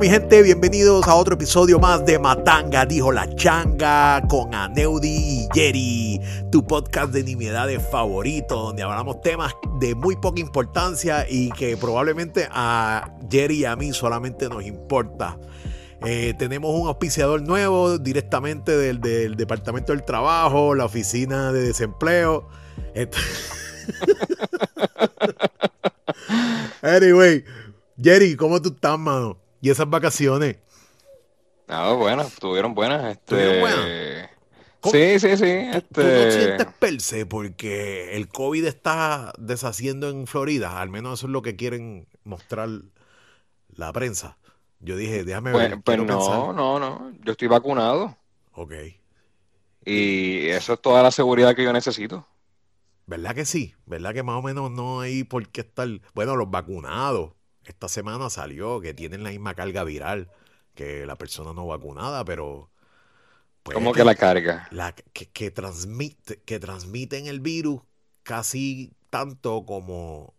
mi gente, bienvenidos a otro episodio más de Matanga, dijo la changa, con Aneudi y Jerry, tu podcast de nimiedades favorito, donde hablamos temas de muy poca importancia y que probablemente a Jerry y a mí solamente nos importa. Eh, tenemos un auspiciador nuevo directamente del, del, Departamento del Trabajo, la Oficina de Desempleo. anyway, Jerry, ¿cómo tú estás, mano? ¿Y esas vacaciones? Ah, bueno, estuvieron buenas. Este... buenas? Sí, sí, sí. Este... ¿Tú, no sientes perse porque el COVID está deshaciendo en Florida? Al menos eso es lo que quieren mostrar la prensa. Yo dije, déjame ver. Pues, pues no, no, no. Yo estoy vacunado. Ok. Y eso es toda la seguridad que yo necesito. ¿Verdad que sí? ¿Verdad que más o menos no hay por qué estar... Bueno, los vacunados esta semana salió que tienen la misma carga viral que la persona no vacunada, pero... Pues, ¿Cómo que, la carga? La, que, transmite, que transmiten el virus casi tanto como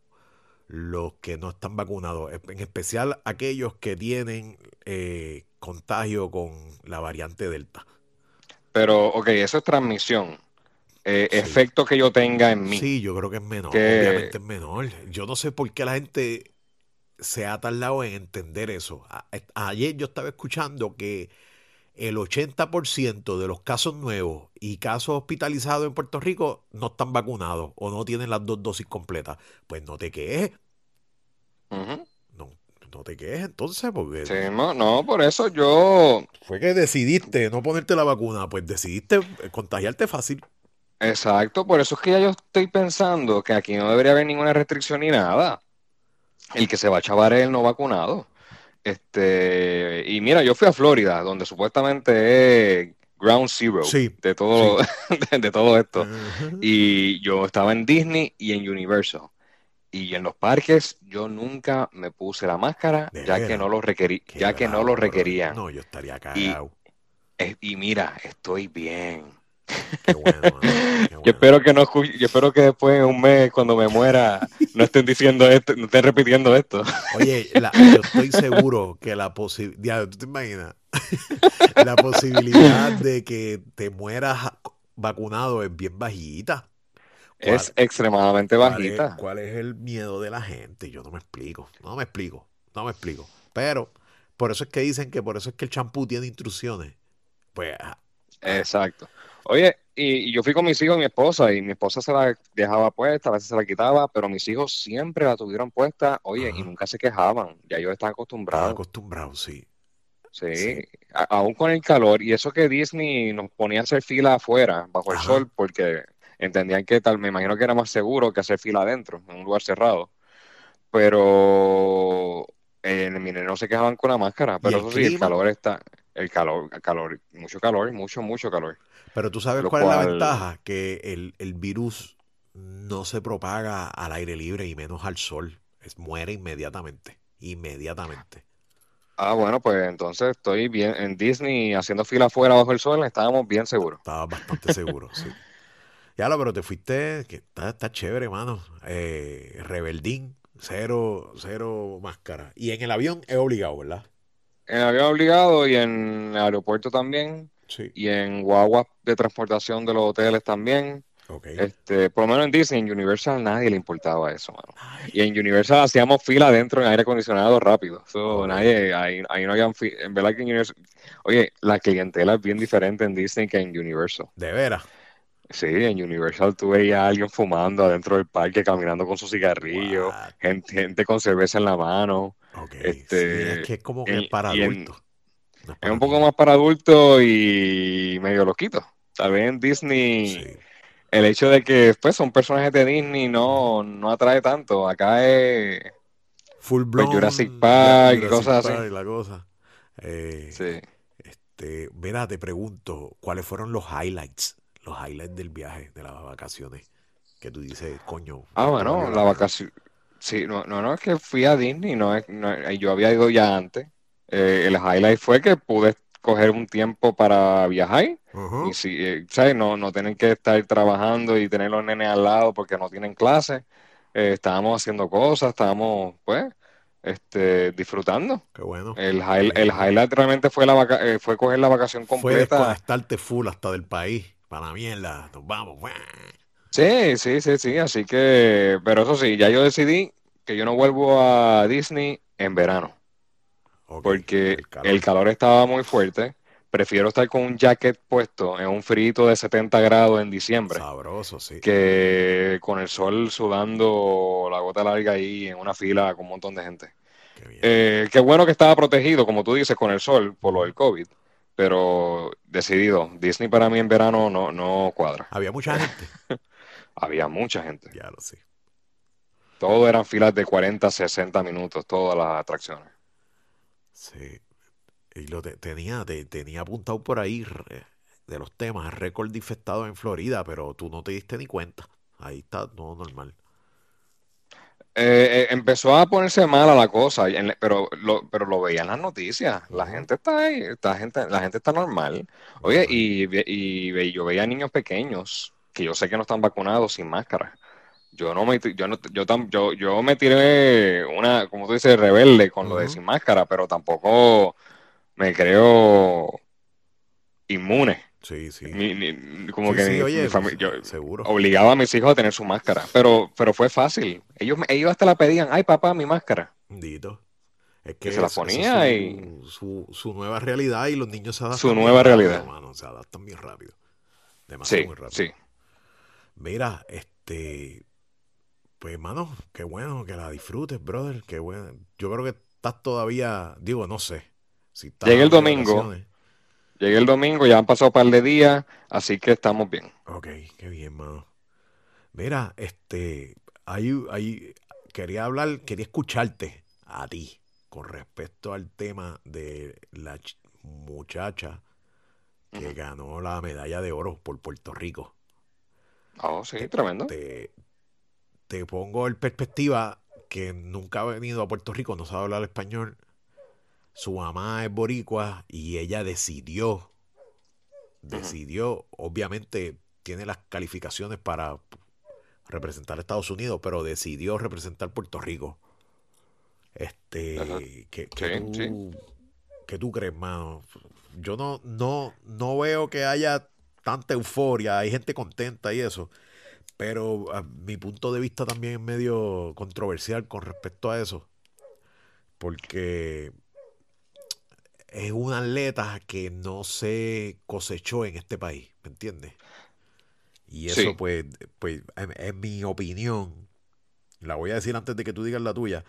los que no están vacunados, en especial aquellos que tienen eh, contagio con la variante Delta. Pero, ok, eso es transmisión. Eh, efecto que yo tenga en mí. Sí, yo creo que es menor, obviamente es menor. Yo no sé por qué la gente se ha tardado en entender eso. ayer yo estaba escuchando que el 80% de los casos nuevos y casos hospitalizados en Puerto Rico no están vacunados o no tienen las dos dosis completas. Pues no te quejes. no, no te quejes entonces, porque... Sí, no, por eso yo... Fue que decidiste no ponerte la vacuna, pues decidiste contagiarte fácil. Exacto, por eso es que ya yo estoy pensando que aquí no debería haber ninguna restricción ni nada el que se va a chavar es el no vacunado. Este, y mira, yo fui a Florida, donde supuestamente es ground zero de, todo, de, todo esto. Y yo estaba en Disney y en Universal. Y en los parques yo nunca me puse la máscara, ya que no lo requerí, ya que no lo requerían. No, yo estaría cagado. y mira, estoy bien. Yo espero que no yo espero que después en un mes cuando me muera no estén diciendo esto, no estén repitiendo esto. Oye, yo estoy seguro que la posibilidad, ¿tú te imaginas? la posibilidad de que te mueras vacunado es bien bajita. Es extremadamente bajita. ¿Cuál es el miedo de la gente? Yo no me explico, no me explico, no me explico. Pero por eso es que dicen que por eso es que el champú tiene instrucciones. Pues Exacto. Oye, y, yo fui con mis hijos y mi esposa, y mi esposa se la dejaba puesta, a veces se la quitaba, pero mis hijos siempre la tuvieron puesta, oye, y nunca se quejaban, ya ellos están acostumbrados. acostumbrados, sí. Sí, aún con el calor, y eso que Disney nos ponía a hacer fila afuera, bajo el sol, porque entendían que tal, me imagino que era más seguro que hacer fila adentro, en un lugar cerrado. Pero en el no se quejaban con la máscara, pero eso sí, el calor está, el calor, el calor, mucho calor, mucho, mucho calor. Pero tú sabes cuál es la ventaja, que el, virus no se propaga al aire libre y menos al sol. Es, muere inmediatamente, inmediatamente. Ah, bueno, pues entonces estoy bien en Disney haciendo fila afuera bajo el sol, estábamos bien seguros. Estaba bastante seguro, sí. Ya lo, pero te fuiste, que está, está chévere, hermano. Eh, rebeldín, cero, cero máscara. Y en el avión es obligado, ¿verdad? En avión obligado y en aeropuerto también. Y en guagua de transportación de los hoteles también. Este, por lo menos en Disney, en Universal nadie le importaba eso, mano. Y en Universal hacíamos fila dentro en aire acondicionado rápido. nadie, ahí, no había en verdad que en Universal, oye, la clientela es bien diferente en Disney que en Universal. De veras. Sí, en Universal tú veías a alguien fumando adentro del parque, caminando con su cigarrillo, gente, gente, con cerveza en la mano. Este, es que es como que para adultos. Es un poco más para adultos y medio loquito. Vez en Disney el hecho de que pues, son personajes de Disney no, no atrae tanto. Acá es full pues, blown Jurassic Park y cosas así. La cosa. Eh, sí. Este, mira, te pregunto, ¿cuáles fueron los highlights? Los highlights del viaje, de las vacaciones. Que tú dices, coño. Ah, bueno, la vacación. Sí, no, no, no, es que fui a Disney, no, no, yo había ido ya antes. Eh, el highlight fue que pude coger un tiempo para viajar y si, eh, ¿sabes? No, no tienen que estar trabajando y tener los nenes al lado porque no tienen clase. Eh, estábamos haciendo cosas, estábamos, pues, este, disfrutando. Qué bueno. El, high- el highlight realmente fue, la vaca- eh, fue coger la vacación Fue completa. desconectarte full hasta del país. Para mierda. Nos vamos. Sí, sí, sí, sí, así que, pero eso sí, ya yo decidí que yo no vuelvo a Disney en verano, porque el calor. el calor estaba muy fuerte. Prefiero estar con un jacket puesto en un frío de 70 grados en diciembre Sabroso, sí. que con el sol sudando la gota larga ahí en una fila con un montón de gente. Qué bien. Eh, qué bueno que estaba protegido, como tú dices, con el sol por lo del COVID, pero decidido, Disney para mí en verano no, no cuadra. Había mucha gente. Había mucha gente. ya lo sé. Todo eran filas de 40, 60 minutos, todas las atracciones. Sí. Y lo te- tenía, te- tenía apuntado por ahí re- de los temas, récord infectado en Florida, pero tú no te diste ni cuenta. Ahí está todo normal. Eh, eh, empezó a ponerse mala la cosa, pero lo, pero lo veía en las noticias. La gente está ahí, esta gente, la gente está normal. Oye, y, y yo veía niños pequeños que yo sé que no están vacunados sin máscara. Yo no me, yo no, yo, tam- yo, yo me tiré una, como tú dices, rebelde con lo de sin máscara, pero tampoco me creo inmune. Sí, sí. Mi- como Sí, que sí, mi- oye, mi fami- yo seguro. obligaba a mis hijos a tener su máscara, pero, pero fue fácil. Ellos, ellos hasta la pedían, ay papá, mi máscara. Bendito. Es que se la es ponía su, y- su, su nueva realidad y los niños se adaptan Su nueva rápido, realidad. mano, se adaptan bien rápido. Demasiado Sí, muy rápido. sí. Mira, este, pues hermano, qué bueno que la disfrutes, brother, qué bueno. Yo creo que estás todavía, digo, no sé, si estás Llegué el domingo. Llegué el domingo, ya han pasado un par de días, así que estamos bien. Ok, qué bien, mano. Mira, este, ahí, ahí, quería hablar, quería escucharte a ti con respecto al tema de la ch- muchacha que ganó la medalla de oro por Puerto Rico. Oh, sí, Te, tremendo. te, te pongo en perspectiva que nunca ha venido a Puerto Rico, no sabe hablar español. Su mamá es boricua y ella decidió, decidió, obviamente tiene las calificaciones para representar a Estados Unidos, pero decidió representar Puerto Rico. Este, ¿qué, qué Sí, sí. tú, qué tú crees, mano? Yo no, no, no veo que haya tanta euforia, hay gente contenta y eso, pero a mi punto de vista también es medio controversial con respecto a eso, porque es una atleta que no se cosechó en este país, ¿me entiendes? Y eso, Sí. pues, pues en, en mi opinión, la voy a decir antes de que tú digas la tuya,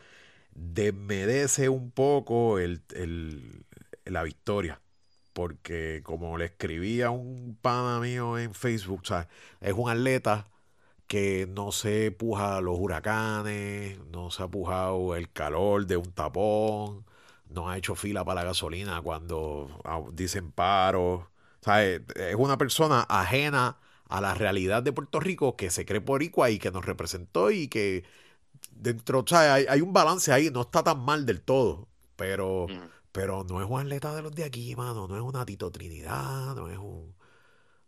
desmerece un poco el, el- la victoria. Porque como le escribí a un pana mío en Facebook, es un atleta que no se puja los huracanes, no se ha pujado el calor de un tapón, no ha hecho fila para la gasolina cuando ah, dicen paro. Sea, es una persona ajena a la realidad de Puerto Rico que se cree boricua y que nos representó y que dentro, hay, un balance ahí, no está tan mal del todo, pero. Pero no es un atleta de los de aquí, mano, no es una Tito Trinidad, no es un,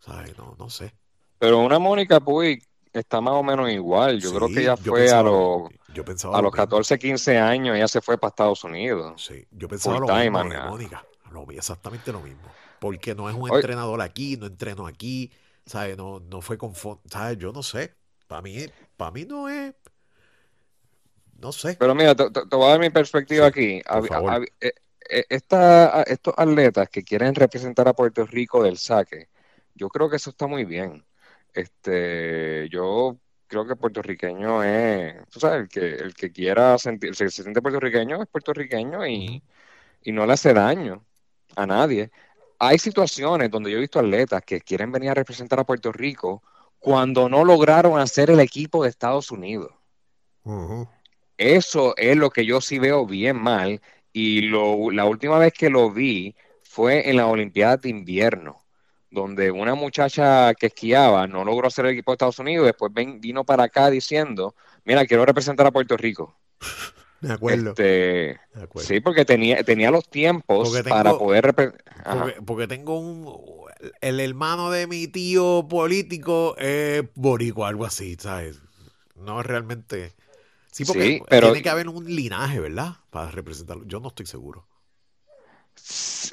¿sabes? No, no sé. Pero una Mónica Puig está más o menos igual. Yo creo que ella fue a pensaba los, yo pensaba a lo los mismo. 14, 15 años, ella se fue para Estados Unidos, Sí, yo pensaba full lo time. mismo de ah, Mónica, lo, exactamente lo mismo, porque no es un entrenador aquí, no entrenó aquí, ¿sabes? No, no fue con, ¿sabes? Yo no sé, para mí, para mí no es, no sé, Pero mira, te, voy a dar mi perspectiva sí, aquí. Hab- hab- eh, eh, esta- estos atletas que quieren representar a Puerto Rico del saque, yo creo que eso está muy bien. Este, yo creo que puertorriqueño es, tú sabes, el que, el que quiera sentir, se siente puertorriqueño es puertorriqueño y, y no le hace daño a nadie. Hay situaciones donde yo he visto atletas que quieren venir a representar a Puerto Rico cuando no lograron hacer el equipo de Estados Unidos. Eso es lo que yo sí veo bien mal. Y lo, la última vez que lo vi fue en las Olimpiadas de invierno, donde una muchacha que esquiaba no logró hacer el equipo de Estados Unidos, después ven- vino para acá diciendo, mira, quiero representar a Puerto Rico. De acuerdo, Este, de acuerdo. sí, porque tenía, tenía los tiempos para poder repre- Ajá. porque, porque tengo un, el hermano de mi tío político es boricua, algo así, ¿sabes? No realmente, Sí, porque Sí, pero tiene que haber un linaje, ¿verdad? Para representarlo. Yo no estoy seguro.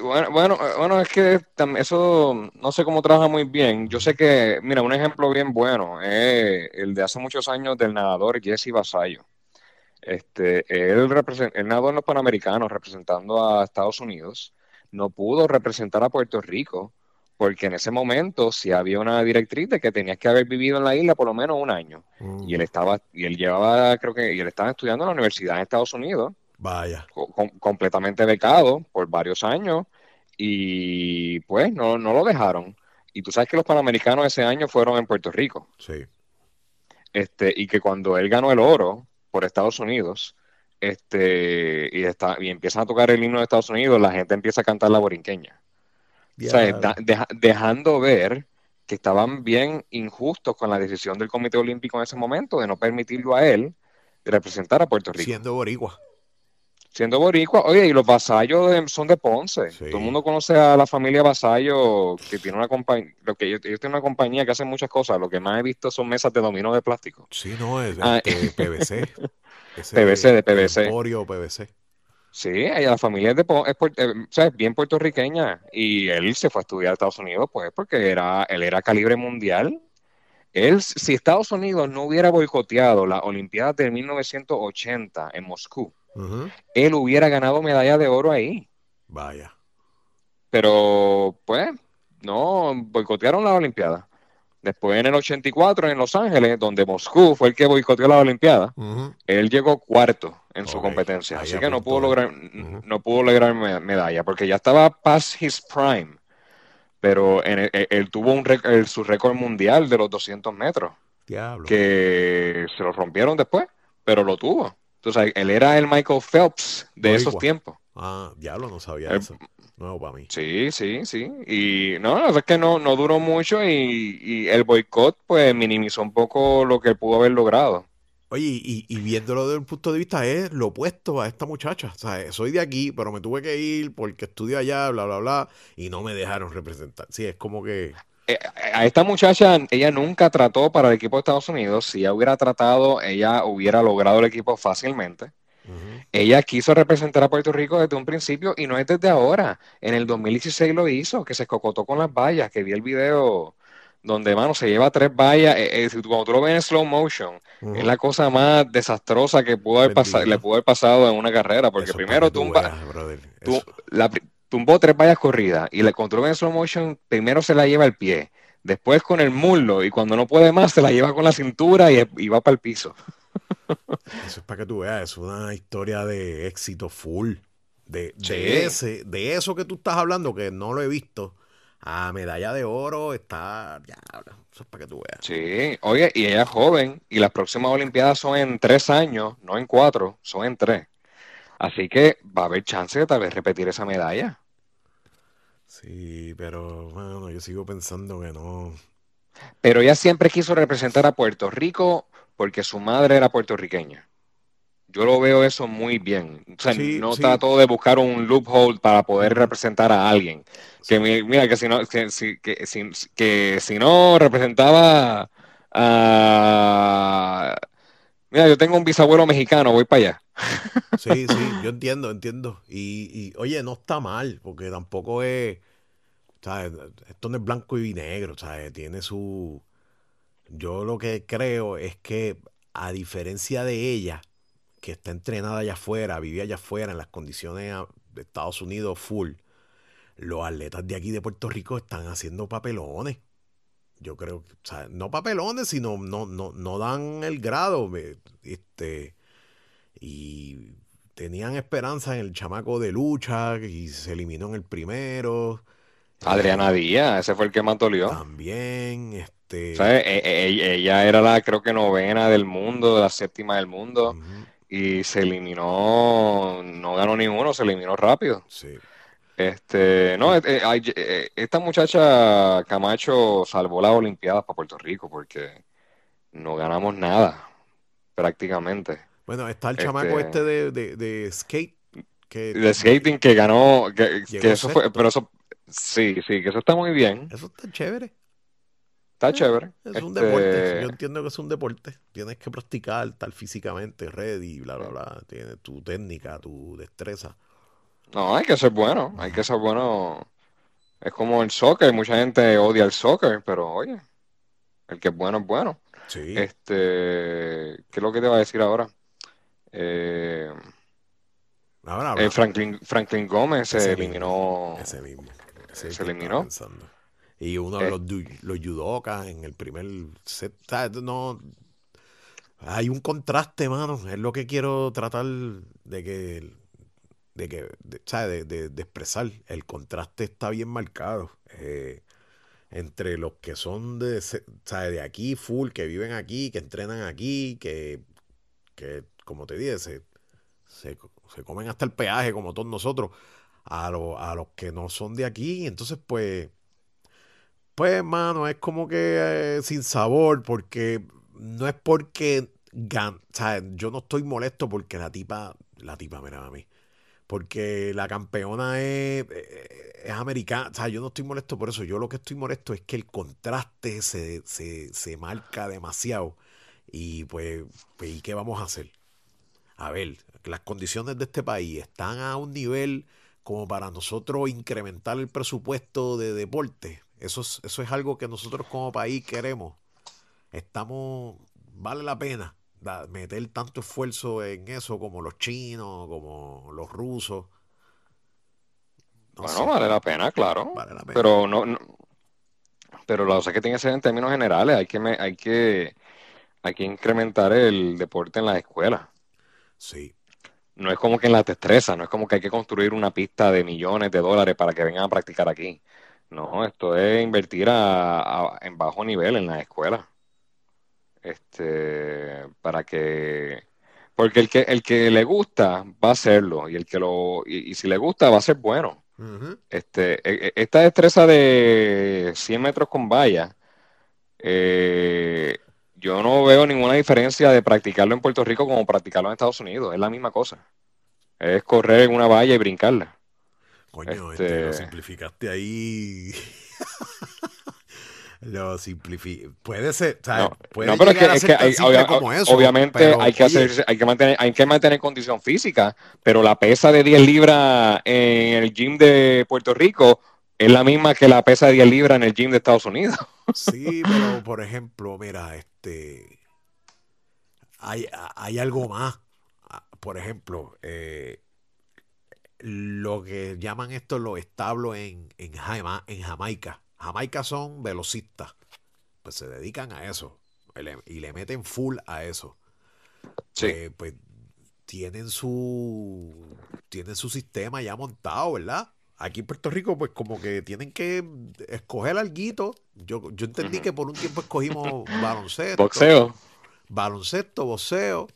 bueno, bueno, eh, bueno, es que eso no sé cómo trabaja muy bien. Yo sé que, mira, un ejemplo bien bueno es el de hace muchos años del nadador Jesse Vasallo. Este, él, él nadó en los Panamericanos representando a Estados Unidos. No pudo representar a Puerto Rico porque en ese momento sí había una directriz de que tenías que haber vivido en la isla por lo menos un año. Y él Mm, estaba, y él llevaba, creo que, y él estaba estudiando en la universidad en Estados Unidos, vaya. co- com- completamente becado por varios años, y pues no, no lo dejaron. Y tú sabes que los Panamericanos ese año fueron en Puerto Rico, Sí. este, y que cuando él ganó el oro por Estados Unidos, este, y está, y empiezan a tocar el himno de Estados Unidos, la gente empieza a cantar la borinqueña. O sea, da- Diablo. deja- dejando ver que estaban bien injustos con la decisión del Comité Olímpico en ese momento de no permitirlo a él representar a Puerto Rico. Siendo boricua. Siendo boricua, oye, y los vasallos de- son de Ponce. Sí. Todo el mundo conoce a la familia Vasallo, que tiene una compañía, lo que ellos, ellos tienen una compañía que hace muchas cosas. Lo que más he visto son mesas de dominó de plástico. Sí, no, es Ah, este, PVC. Ese PVC de PVC. Emporio PVC. Sí, ella, la familia es, de, es, eh, es bien puertorriqueña y él se fue a estudiar a Estados Unidos, pues porque era, él era calibre mundial. Él, si Estados Unidos no hubiera boicoteado las Olimpiadas de 1980 en Moscú, él hubiera ganado medalla de oro ahí. Vaya. Pero, pues, no, boicotearon las Olimpiadas. Después en el 84 en Los Ángeles, donde Moscú fue el que boicoteó las Olimpiadas, Ujú. él llegó cuarto en su competencia, ahí así que no pudo lograr, no pudo lograr me- medalla, porque ya estaba past his prime, pero en el- él, él tuvo un el- su récord mundial de los 200 metros, Diablo. que se lo rompieron después, pero lo tuvo. Entonces, él era el Michael Phelps de esos tiempos. Ah, diablo, no sabía Él- eso. Nuevo para mí. Sí, sí, sí. Y no, la verdad es que no, no duró mucho y, y el boicot pues minimizó un poco lo que pudo haber logrado. Oye, y, y viéndolo desde un punto de vista es lo opuesto a esta muchacha. O sea, soy de aquí, pero me tuve que ir porque estudio allá, bla, bla, bla, y no me dejaron representar. Sí, es como que... Eh, a esta muchacha, ella nunca trató para el equipo de Estados Unidos. Si ella hubiera tratado, ella hubiera logrado el equipo fácilmente. Ella quiso representar a Puerto Rico desde un principio y no es desde ahora. En el 2016 lo hizo, que se cocotó con las vallas, que vi el video donde, mano, se lleva tres vallas. Eh, eh, cuando tú lo ves en slow motion, es la cosa más desastrosa que pudo haber pasado, le pudo haber pasado en una carrera, porque Eso primero tumba, veas, la tumbó tres vallas corridas y le controló en slow motion, primero se la lleva el pie, después con el muslo y cuando no puede más se la lleva con la cintura y, y va para el piso. Eso es para que tú veas, es una historia de éxito full. De, de ese, de eso que tú estás hablando, que no lo he visto, a medalla de oro está. Diablo, eso es para que tú veas. Sí, oye, y ella es joven y las próximas Olimpiadas son en tres años, no en cuatro, son en tres. Así que va a haber chance de tal vez repetir esa medalla. Sí, pero bueno, yo sigo pensando que no. Pero ella siempre quiso representar a Puerto Rico porque su madre era puertorriqueña. Yo lo veo eso muy bien. O sea, Sí, no sí. trató de buscar un loophole para poder representar a alguien. Que mi- mira, que si no, que, si, que, si, que si no representaba a... Mira, yo tengo un bisabuelo mexicano, voy para allá. Sí, sí, yo entiendo, entiendo. Y, y, oye, no está mal, porque tampoco es. ¿sabes? Esto no es blanco y negro, ¿sabes? Tiene su. Yo lo que creo es que, a diferencia de ella, que está entrenada allá afuera, vive allá afuera en las condiciones a- de Estados Unidos full, los atletas de aquí de Puerto Rico están haciendo papelones. Yo creo que, o sea, no papelones, sino no, no, no dan el grado. Este, y tenían esperanza en el chamaco de lucha y se eliminó en el primero. Adriana Díaz, ese fue el que más dolió. También, este. ¿Sabes? E- e- e- Ella era la, creo que novena del mundo, la séptima del mundo, y se eliminó, no ganó ninguno, se eliminó rápido. sí. Este, no, eh, eh, eh, esta muchacha Camacho salvó las Olimpiadas para Puerto Rico porque no ganamos nada, prácticamente. Bueno, está el Este- chamaco este de, de, de skate. Que, De skating que ganó, que, eso fue, pero eso, sí, sí, que eso está muy bien. Eso está chévere. Está chévere. Es un Este, deporte. Yo entiendo que es un deporte. Tienes que practicar, estar físicamente ready, bla, bla, bla. Tienes tu técnica, tu destreza. No, hay que ser bueno, hay que ser bueno. Es como el soccer, mucha gente odia el soccer, pero oye, el que es bueno es bueno. Sí. Este, ¿qué es lo que te va a decir ahora? Eh, Ahora eh. Franklin, Franklin Gómez se eliminó. Ese mismo. Ese es Se eliminó. pensando. Y uno de Eh. los, los judokas en el primer set. No, hay un contraste, mano. Es lo que quiero tratar de que. De que, de, ¿sabes? De, de- de expresar. El contraste está bien marcado. eh, entre los que son de, ¿sabes? de aquí, full, que viven aquí, que entrenan aquí, que, que como te dije, se, se, se comen hasta el peaje como todos nosotros, a, lo- a los que no son de aquí. Entonces, pues, pues, hermano, es como que eh, sin sabor, porque no es porque gan. Yo no estoy molesto porque la tipa, la tipa, mira a mí. Porque la campeona es, eh, es americana. O sea, yo no estoy molesto por eso. Yo lo que estoy molesto es que el contraste se, se, se marca demasiado. Y pues, pues, ¿y qué vamos a hacer? A ver, las condiciones de este país están a un nivel como para nosotros incrementar el presupuesto de deporte. Eso es, eso es algo que nosotros como país queremos. Estamos, vale la pena da- meter tanto esfuerzo en eso como los chinos, como los rusos. No Bueno, sé, vale la pena, claro. vale la pena. Pero no, no- pero la cosa que tiene que ser en términos generales, hay que, me- hay que, hay que incrementar el deporte en las escuelas. Sí, No es como que en las destrezas, no es como que hay que construir una pista de millones de dólares para que vengan a practicar aquí. No, esto es invertir a- a- en bajo nivel en las escuelas. Este, para que, porque el que, el que le gusta va a hacerlo, y el que lo, y, y si le gusta va a ser bueno. Este, e- e- esta destreza de 100 metros con valla, eh, yo no veo ninguna diferencia de practicarlo en Puerto Rico como practicarlo en Estados Unidos. Es la misma cosa. Es correr en una valla y brincarla. Coño, Este- este, lo simplificaste ahí. lo simplificaste. Puede ser, o sea, No, puede no, pero es que, a es que hay- obvia- como eso, obviamente pero, hay que hacer, hay que mantener, hay que mantener condición física, pero la pesa de 10 libras en el gym de Puerto Rico es la misma que la pesa de 10 libras en el gym de Estados Unidos. Sí, pero por ejemplo, mira, este. Hay, hay algo más. Ah, Por ejemplo, eh, lo que llaman esto los establos en, en, Jama- en Jamaica. Jamaica son velocistas. Pues se dedican a eso. Y le, meten full a eso. Sí. Pues, pues tienen su. Tienen su sistema ya montado, ¿verdad? Aquí en Puerto Rico, pues como que tienen que escoger alguito. Yo, yo entendí que por un tiempo escogimos baloncesto. Boxeo. Baloncesto, boxeo.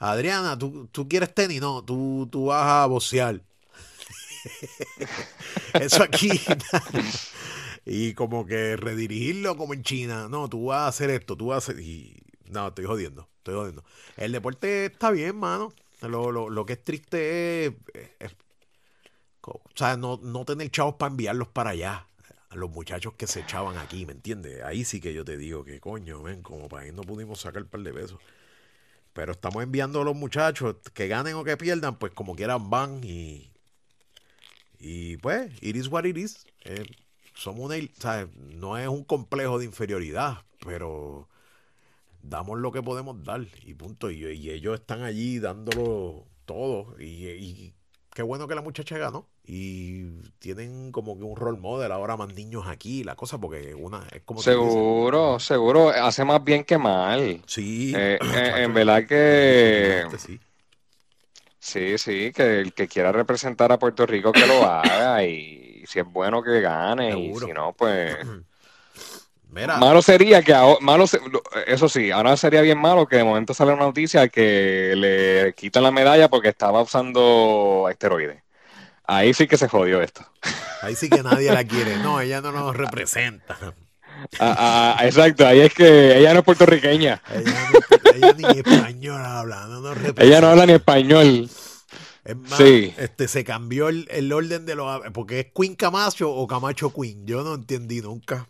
Adriana, ¿tú, tú quieres tenis? No, tú, tú vas a boxear. Eso aquí. y como que redirigirlo como en China. No, tú vas a hacer esto, tú vas a hacer... Y, no, estoy jodiendo, estoy jodiendo. El deporte está bien, mano. Lo, lo, lo que es triste es, o sea, no, no tener chavos para enviarlos para allá. A los muchachos que se echaban aquí, ¿me entiendes? Ahí sí que yo te digo que coño, ven, como para ahí no pudimos sacar un par de pesos. Pero estamos enviando a los muchachos que ganen o que pierdan, pues como quieran van y. Y pues, it is what it is. Eh, somos una. ¿sabes? No es un complejo de inferioridad, pero damos lo que podemos dar y punto. Y, y ellos están allí dándolo todo. Y, y qué bueno que la muchacha ganó. Y tienen como que un role model ahora más niños aquí, la cosa, porque una es como. Seguro, seguro. Hace más bien que mal. Sí, Eh, eh, en verdad que sí. sí, sí, que el que quiera representar a Puerto Rico que lo haga y si es bueno que gane y si no, pues Mira, malo sería que ahora, malo se- eso sí, ahora sería bien malo que de momento sale una noticia que le quitan la medalla porque estaba usando esteroides. Ahí sí que se jodió esto. ahí sí que nadie la quiere. No, ella no nos representa. Ah, ah, exacto, ahí es que ella no es puertorriqueña. Ella, no- ella ni español habla, no nos representa. Ella no habla ni español. Es más, Sí. este, se cambió el, el orden de los... Porque es Queen Camacho o Camacho Queen. Yo no entendí nunca.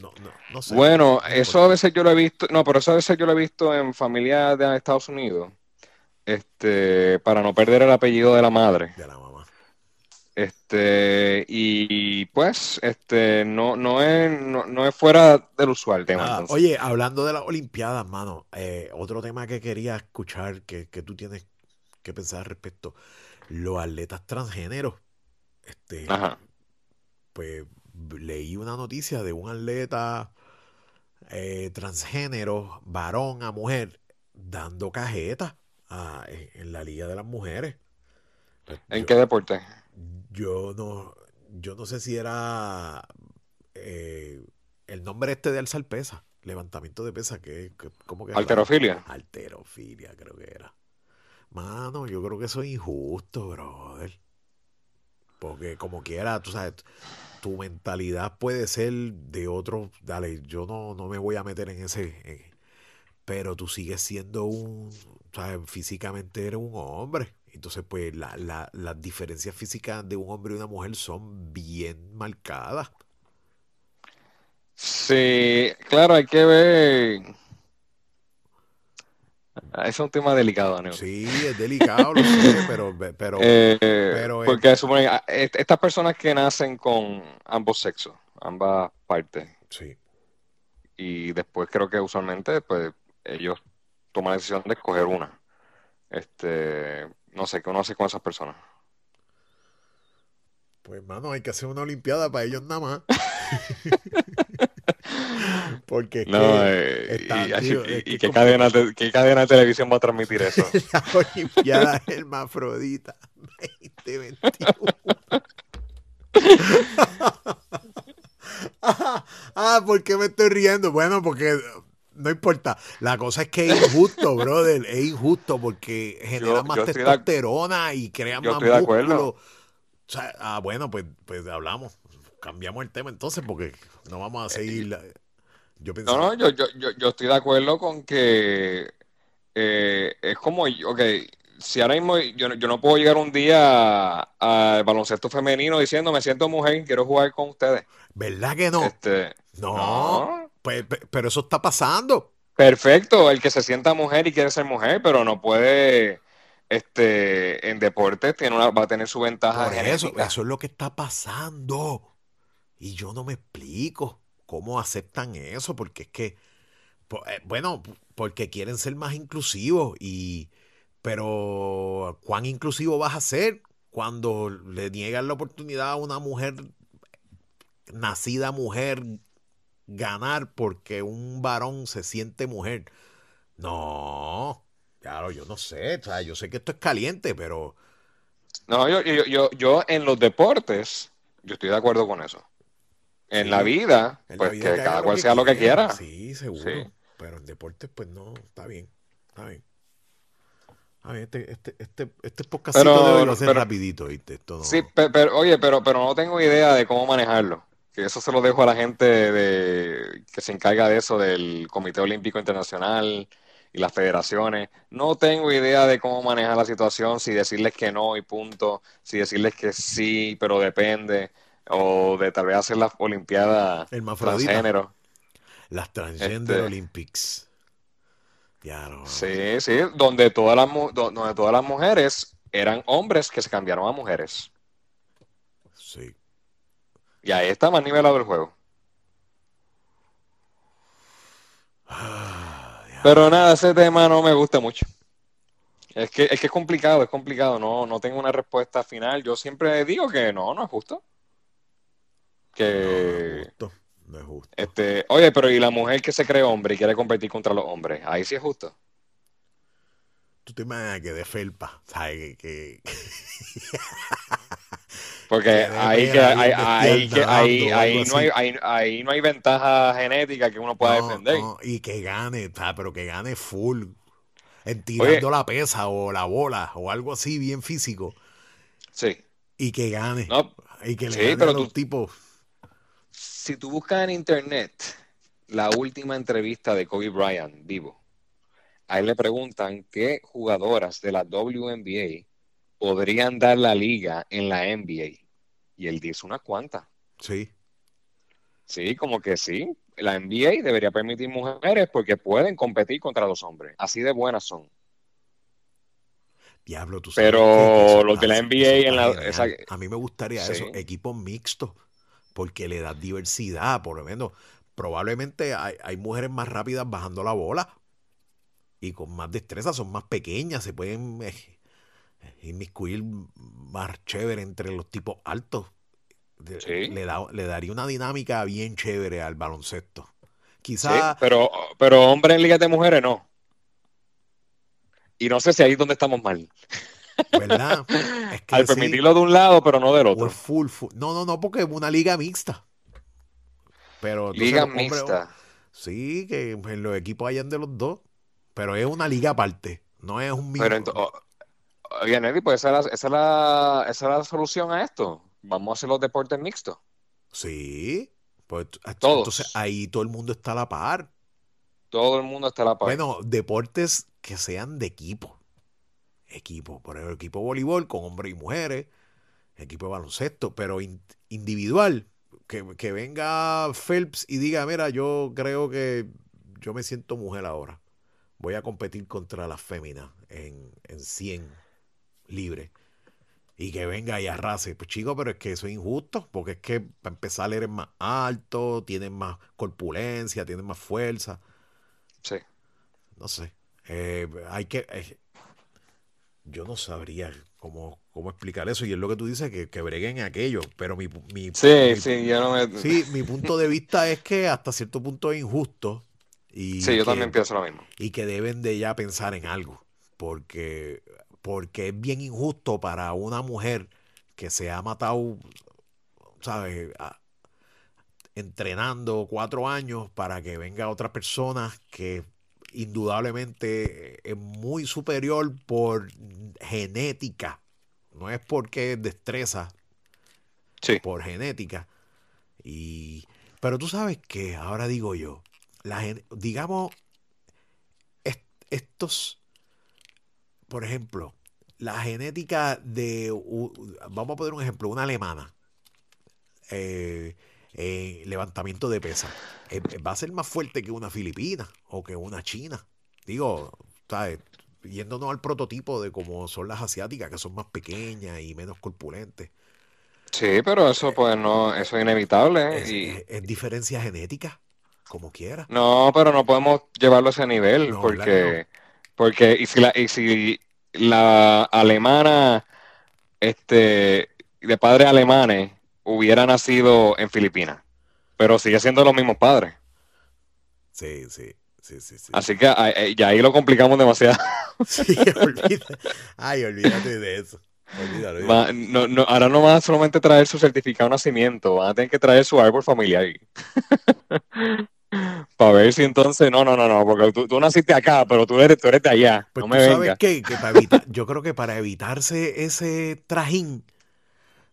no, no, no sé. Bueno, No eso a veces yo lo he visto, no, pero eso a veces yo lo he visto en familias de Estados Unidos, este, para no perder el apellido de la madre. De la mamá. Este, y pues, este, no, no es, no, no es fuera del usual tema, Nada. Oye, hablando de las Olimpiadas, mano, eh, otro tema que quería escuchar, que, que tú tienes que pensar al respecto, los atletas transgéneros. Este, Ajá. pues leí una noticia de un atleta eh, transgénero, varón a mujer, dando cajeta a- en, en la Liga de las Mujeres. ¿En yo, qué deporte? Yo no, yo no sé si era eh, el nombre este de alzar pesa, levantamiento de pesa, que, que ¿cómo que? Alterofilia. Alterofilia, creo que era. Mano, yo creo que eso es injusto, brother. Porque como quiera, tú sabes, tu mentalidad puede ser de otro, dale, yo no, no me voy a meter en ese, en- pero tú sigues siendo un, sabes, físicamente eres un hombre. Entonces, pues la- la- las diferencias físicas de un hombre y una mujer son bien marcadas. Sí, claro, hay que ver. Ah, Es un tema delicado, Neo. Sí, es delicado, lo sé, pero, pero, Eh, pero es- porque supone, ah, est- estas personas que nacen con ambos sexos, ambas partes, sí. y después creo que usualmente pues ellos toman la decisión de escoger una. Este, no sé, ¿qué uno hace con esas personas? Pues, mano, hay que hacer una olimpiada para ellos nada más. Porque es No, que eh, está, y, digo, y- es y que qué cadena, de- qué cadena de televisión va a transmitir eso? la olimpiada hermafrodita 2021. ah, ah, ¿por qué me estoy riendo? Bueno, porque no importa. La cosa es que es injusto, brother. Es injusto porque genera Yo, más yo estoy de, testosterona y crea yo más estoy de acuerdo. músculo. O sea, ah, bueno, pues, pues hablamos. Cambiamos el tema entonces porque no vamos a seguir. la- Yo No, pensaba. no, yo, yo, yo, yo estoy de acuerdo con que eh, es como, ok, si ahora mismo yo, no- yo no puedo llegar un día al baloncesto femenino diciendo me siento mujer, quiero jugar con ustedes. ¿Verdad que no? Este, No. no, Pues, pe- pero eso está pasando. perfecto, el que se sienta mujer y quiere ser mujer, pero no puede, este, en deportes tiene una, va a tener su ventaja Por eso, eso es lo que está pasando. Y yo no me explico cómo aceptan eso, porque es que, eh, bueno, porque quieren ser más inclusivos y, pero ¿cuán inclusivo vas a ser cuando le niegan la oportunidad a una mujer, nacida mujer, ganar porque un varón se siente mujer? No, claro, yo no sé, o sea, yo sé que esto es caliente, pero No, yo, yo, yo, yo en los deportes, yo estoy de acuerdo con eso. En la vida, En la pues vida que que cada cual sea lo que quiera. Sí, seguro. Sí. Pero en deportes, pues no, está bien. Está bien. A ver, este, este, este, este podcastito de hoy Pero, pero, rapidito, ¿viste? Esto sí, no. pe- pero, oye, pero, pero no tengo idea de cómo manejarlo. Que eso se lo dejo a la gente de, que se encarga de eso, del Comité Olímpico Internacional y las federaciones. No tengo idea de cómo manejar la situación, si decirles que no y punto, si decirles que sí, pero depende, o de tal vez hacer las Olimpiadas transgénero. Las Transgender Este, Olympics. Ya no. sí, sí, donde todas las, donde todas las mujeres eran hombres que se cambiaron a mujeres. Y ahí está más nivelado el juego. Pero nada, ese tema no me gusta mucho. Es que, es que es complicado, es complicado. No, no tengo una respuesta final. Yo siempre digo que no, no es justo. No, no es Que, justo. No es justo. este, oye, pero y la mujer que se cree hombre y quiere competir contra los hombres, ahí sí es justo. Tú te imaginas que de felpa, ¿sabes? Que, que, Porque ahí que que no hay, así. ahí, ahí no hay ventaja genética que uno pueda No, defender. no, y que gane. Pero que gane full. Tirando la pesa o la bola o algo así bien físico. sí, Y que gane. no, Y que le sí, gane a pero los tú, tipos. si tú buscas en internet la última entrevista de Kobe Bryant vivo, a él le preguntan qué jugadoras de la WNBA podrían dar la liga en la NBA. Y él dice unas cuantas. Sí. Sí, como que sí. La NBA debería permitir mujeres porque pueden competir contra los hombres. Así de buenas son. Diablo, tú sabes Pero los de la NBA en la, A mí me gustaría eso, equipos mixtos, porque le da diversidad, por lo menos. Probablemente hay, mujeres más rápidas bajando la bola y con más destreza, son más pequeñas, se pueden eh, inmiscuir más chévere entre los tipos altos. Le, le daría una dinámica bien chévere al baloncesto. Quizás. pero, pero hombres en ligas de mujeres no. Y no sé si ahí es donde estamos mal. ¿Verdad? Al permitirlo de un lado, pero no del otro. Full, No, no, no, porque es una liga mixta. Pero liga mixta. sí, que en los equipos hayan de los dos. Pero es una liga aparte. No es un mismo. Pero oye, Nelly, pues esa es, la, esa es la solución a esto. Vamos a hacer los deportes mixtos. Sí. Pues, Todos. Entonces ahí todo el mundo está a la par. Todo el mundo está a la par. Bueno, deportes que sean de equipo. Equipo. Por ejemplo, equipo de voleibol con hombres y mujeres. Equipo de baloncesto. Pero individual. Que, que venga Phelps y diga, mira, yo creo que yo me siento mujer ahora. Voy a competir contra las féminas en, en 100 libre y que venga y arrase. Pues chico, pero es que eso es injusto, porque es que para empezar eres más alto, tienes más corpulencia, tienes más fuerza. Sí. No sé. Eh, hay que. Eh, yo no sabría cómo, cómo explicar eso. Y es lo que tú dices, que, que breguen aquello. Pero mi, mi, sí, sí, yo no me... sí, mi punto de vista es que hasta cierto punto es injusto. Y sí, yo también pienso lo mismo. Y que deben de ya pensar en algo. Porque porque es bien injusto para una mujer que se ha matado, ¿sabes? entrenando cuatro años para que venga otra persona que indudablemente es muy superior por genética. No es porque es destreza, sí. por genética. Y, pero tú sabes que, ahora digo yo, la, digamos, estos por ejemplo, la genética de, vamos a poner un ejemplo, una alemana, eh, levantamiento de pesa, eh, va a ser más fuerte que una filipina o que una china. Digo, ¿sabes? yéndonos al prototipo de cómo son las asiáticas, que son más pequeñas y menos corpulentes. Sí, pero eso pues no, eso es inevitable. Es, y... es, diferencia genética, como quiera. No, pero no podemos llevarlo a ese nivel, porque porque, y si la, y si la alemana, este, de padres alemanes, hubiera nacido en Filipinas, pero sigue siendo los mismos padres. Sí, sí. Sí, sí, sí. Así que ya ahí lo complicamos demasiado. Sí, olvídate. Ay, olvídate de eso. Olvídalo, no, no, ahora no van a solamente traer su certificado de nacimiento, van a tener que traer su árbol familiar. Para ver si entonces, no, no, no, no, porque tú, naciste acá, pero tú eres, tú eres de allá. Pues no me sabes qué, que para evitar, yo creo que para evitarse ese trajín,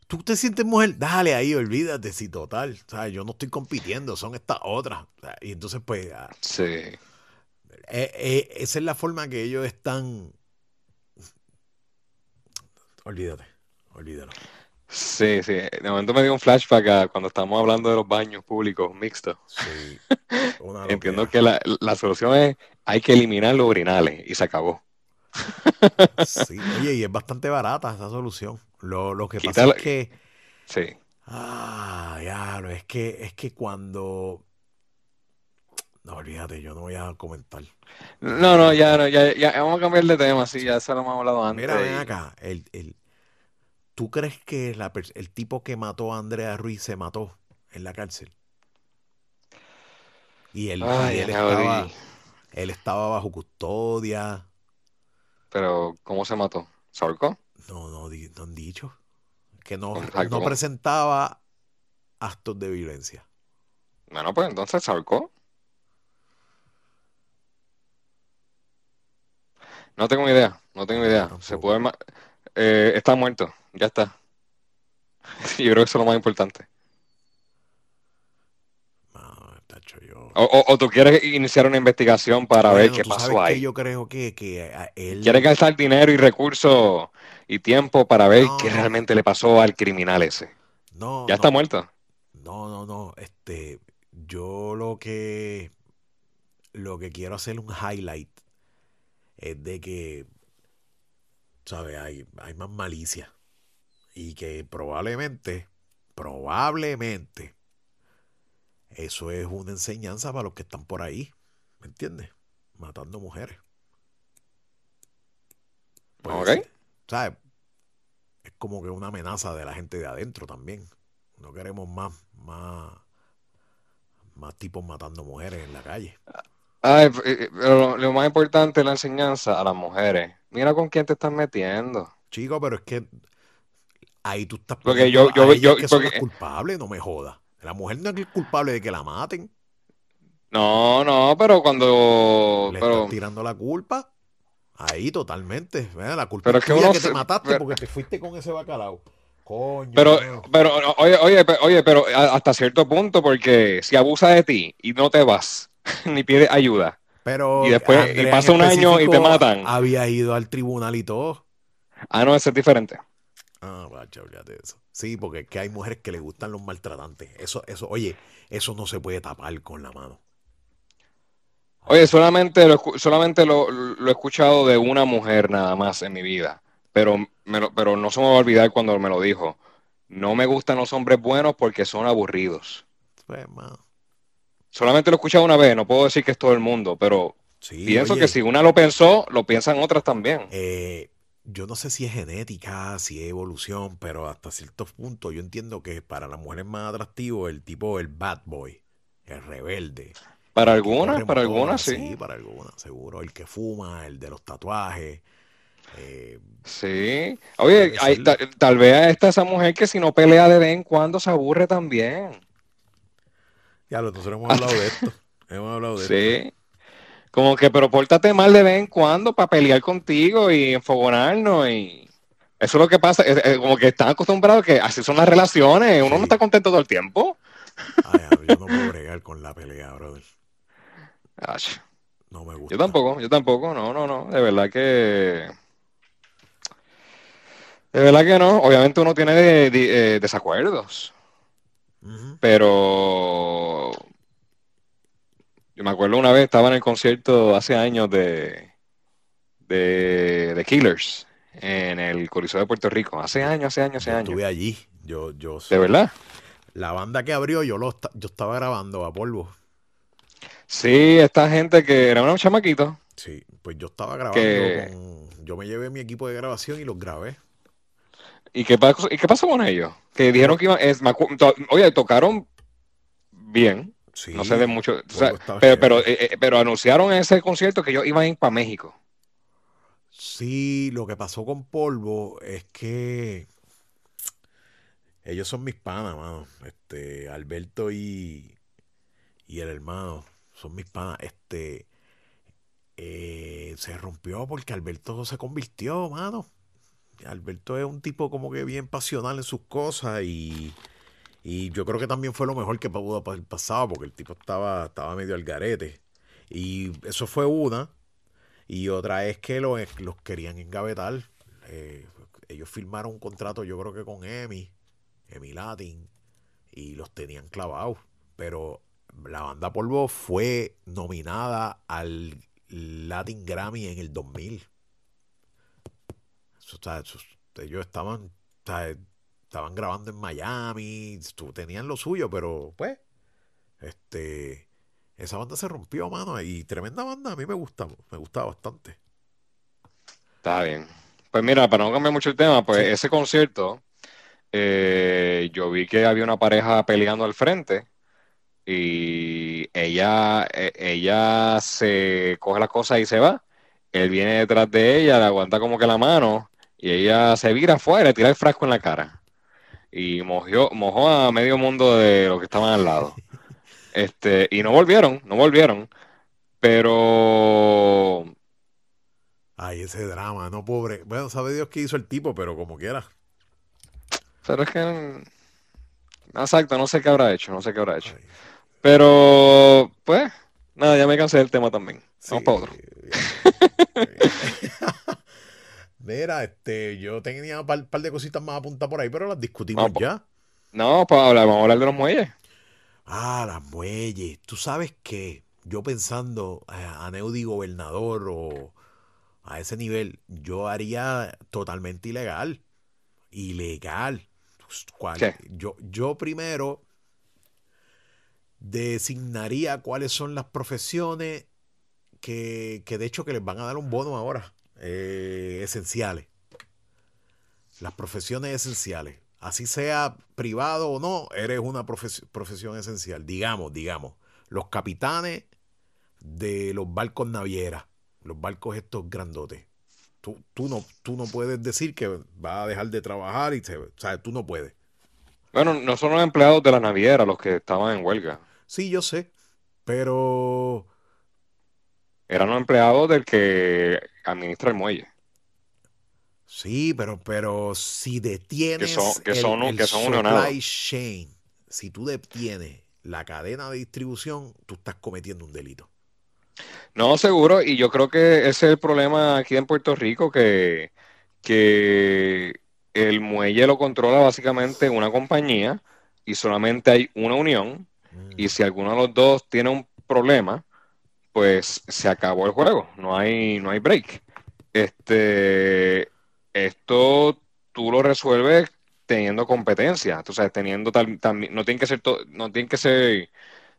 tú te sientes mujer, dale ahí, olvídate, si total. O sea, yo no estoy compitiendo, son estas otras. y entonces, pues. Ah, sí. Eh, eh, esa es la forma que ellos están. Olvídate, olvídalo. Sí, sí. De momento me dio un flashback cuando estamos hablando de los baños públicos mixtos. Sí. Entiendo que la, solución es hay que eliminar los urinales y se acabó. sí, oye, y es bastante barata esa solución. Lo, lo que pasa es que. Sí. Ah, ya, es que, es que cuando. No, olvídate, yo no voy a comentar. No, no, ya, ya, ya, vamos a cambiar de tema, sí, ya se lo hemos hablado antes. Mira, ven acá, el, el, ¿Tú crees que el tipo que mató a Andrea Ruiz se mató en la cárcel? Y él, estaba, él estaba bajo custodia. Pero, ¿cómo se mató? ¿Sorco? No, no, no han dicho. Que no, no presentaba actos de violencia. Bueno, pues entonces Sarko. No tengo idea, no tengo idea. Se puede eh, está muerto. Ya está. Yo creo que eso es lo más importante. o, tú quieres iniciar una investigación para ver qué pasó ahí. yo creo que, que él... Quieres gastar dinero y recursos y tiempo para ver qué realmente le pasó al criminal ese. No. Ya está muerto. No, no, no. Este, yo lo que lo que quiero hacer un highlight es de que, ¿sabes? Hay, hay más malicia. Y que probablemente, probablemente, eso es una enseñanza para los que están por ahí. ¿Me entiendes? Matando mujeres. Pues, ok. ¿Sabes? Es como que una amenaza de la gente de adentro también. No queremos más, más, más tipos matando mujeres en la calle. Ay, eh, pero lo más importante es la enseñanza a las mujeres. Mira con quién te estás metiendo. Chico, pero es que ahí tú estás porque yo, yo, yo, que porque... culpable, no me jodas. La mujer no es culpable de que la maten. No, no, pero cuando. Le pero... estás tirando la culpa. Ahí totalmente. ¿verdad? La culpa Pero es que uno que se- te mataste pero- porque te fuiste con ese bacalao. Coño. Pero, pero, oye, oye, oye, pero hasta cierto punto, porque si abusa de ti y no te vas, ni pides ayuda, Pero y después- y pasa un año y te matan. Había ido al tribunal y todo. ah, no, eso es diferente. Ah, bacha, olvídate de eso. Sí, porque es que hay mujeres que les gustan los maltratantes. Eso, eso, oye, eso no se puede tapar con la mano. Oye, solamente lo, solamente lo, lo he escuchado de una mujer nada más en mi vida, pero, me lo- pero no se me va a olvidar cuando me lo dijo. No me gustan los hombres buenos porque son aburridos. Pues, mano. Solamente lo he escuchado una vez, no puedo decir que es todo el mundo, pero Sí, pienso oye, que si una lo pensó, lo piensan otras también. eh, yo no sé si es genética, si es evolución, pero hasta cierto punto yo entiendo que para la mujer es más atractivo el tipo, el bad boy, el rebelde. Para algunas, para algunas sí. para algunas, seguro. El que fuma, el de los tatuajes. eh, Sí. Oye, hay- tal vez está esa mujer que si no pelea de vez en cuando se aburre también. Ya, nosotros hemos hablado de esto. Hemos hablado de esto. Sí. Como que, pero pórtate mal de vez en cuando para pelear contigo y enfogonarnos y eso es lo que pasa. es- es como que están acostumbrados que así son las relaciones. Uno Sí. no está contento todo el tiempo. Ay, yo no puedo bregar con la pelea, brother. Ach, No me gusta. yo tampoco, yo tampoco, no, no, no. De verdad que. De verdad que no. Obviamente uno tiene de- de- eh, desacuerdos. Pero yo me acuerdo una vez, estaba en el concierto hace años de, de, de Killers en el Coliseo de Puerto Rico. Hace años, hace años, hace Yo años. estuve allí. Yo, yo, ¿De verdad? La banda que abrió, yo lo yo estaba grabando a polvo. Sí, esta gente que era unos chamaquitos. Sí, pues yo estaba grabando Que- con. Yo me llevé mi equipo de grabación y los grabé. ¿Y qué pasó, ¿y qué pasó con ellos? Que dijeron que iban, es, oye, tocaron bien, Sí. no sé de mucho, o sea, Polvo estaba pero, chévere. pero, eh, eh, pero anunciaron en ese concierto que ellos iban a ir para México. Sí, lo que pasó con Polvo es que ellos son mis panas, mano. Este, Alberto y, y el hermano son mis panas. Este, eh, se rompió porque Alberto se convirtió, mano. Alberto es un tipo como que bien pasional en sus cosas y, y yo creo que también fue lo mejor que pudo haber pasado porque el tipo estaba, estaba medio al garete. Y eso fue una. Y otra es que los, los querían engavetar. Eh, ellos firmaron un contrato, yo creo que con EMI, EMI Latin, y los tenían clavados. Pero la banda Polvo fue nominada al Latin Grammy en el 2000. Eso, eso- ellos estaban, estaban grabando en Miami, tenían lo suyo, pero pues, este, esa banda se rompió, mano, y tremenda banda, a mí me gusta, me gustaba bastante. Está bien. Pues mira, para no cambiar mucho el tema, pues Sí. ese concierto, eh, yo vi que había una pareja peleando al frente y ella, eh, ella se coge las cosas y se va. Él viene detrás de ella, le aguanta como que la mano y ella se vira afuera y tira el frasco en la cara. Y mojió, mojó a medio mundo de los que estaban al lado. Este, y no volvieron, no volvieron. Pero Ay, ese drama, no pobre. Bueno, sabe Dios qué hizo el tipo, pero como quiera. Pero es que. mm, Exacto, no sé qué habrá hecho, no sé qué habrá hecho. Ay, Pero, pues, nada, ya me cansé del tema también. Vamos para otro. Este, yo tenía un par, par de cositas más apuntadas por ahí, pero las discutimos pa- ya. No, pues vamos a hablar de los muelles. Ah, las muelles. Tú sabes que yo pensando eh, a Neudi gobernador o a ese nivel, yo haría totalmente ilegal. Ilegal. Pues, ¿Cuál? ¿Qué? Yo, yo primero designaría cuáles son las profesiones que, que de hecho que les van a dar un bono ahora, eh, esenciales. Las profesiones esenciales. Así sea privado o no, eres una profes- profesión esencial. Digamos, digamos, los capitanes de los barcos navieras, los barcos estos grandotes. Tú, tú, no, tú no puedes decir que vas a dejar de trabajar y se, o sea, tú no puedes. Bueno, no son los empleados de la naviera los que estaban en huelga. Sí, yo sé, pero Eran los empleados del que administra el muelle. sí, pero, pero si detienes Que son- que el, son- el que son supply chain, si tú detienes la cadena de distribución, tú estás cometiendo un delito. No, seguro, y yo creo que ese es el problema aquí en Puerto Rico, que, que el muelle lo controla básicamente una compañía y solamente hay una unión, y si alguno de los dos tiene un problema, pues se acabó el juego, no hay, no hay break. Este, esto tú lo resuelves teniendo competencia, tú sabes, teniendo tal, también, no tiene que ser, to- no tiene que ser,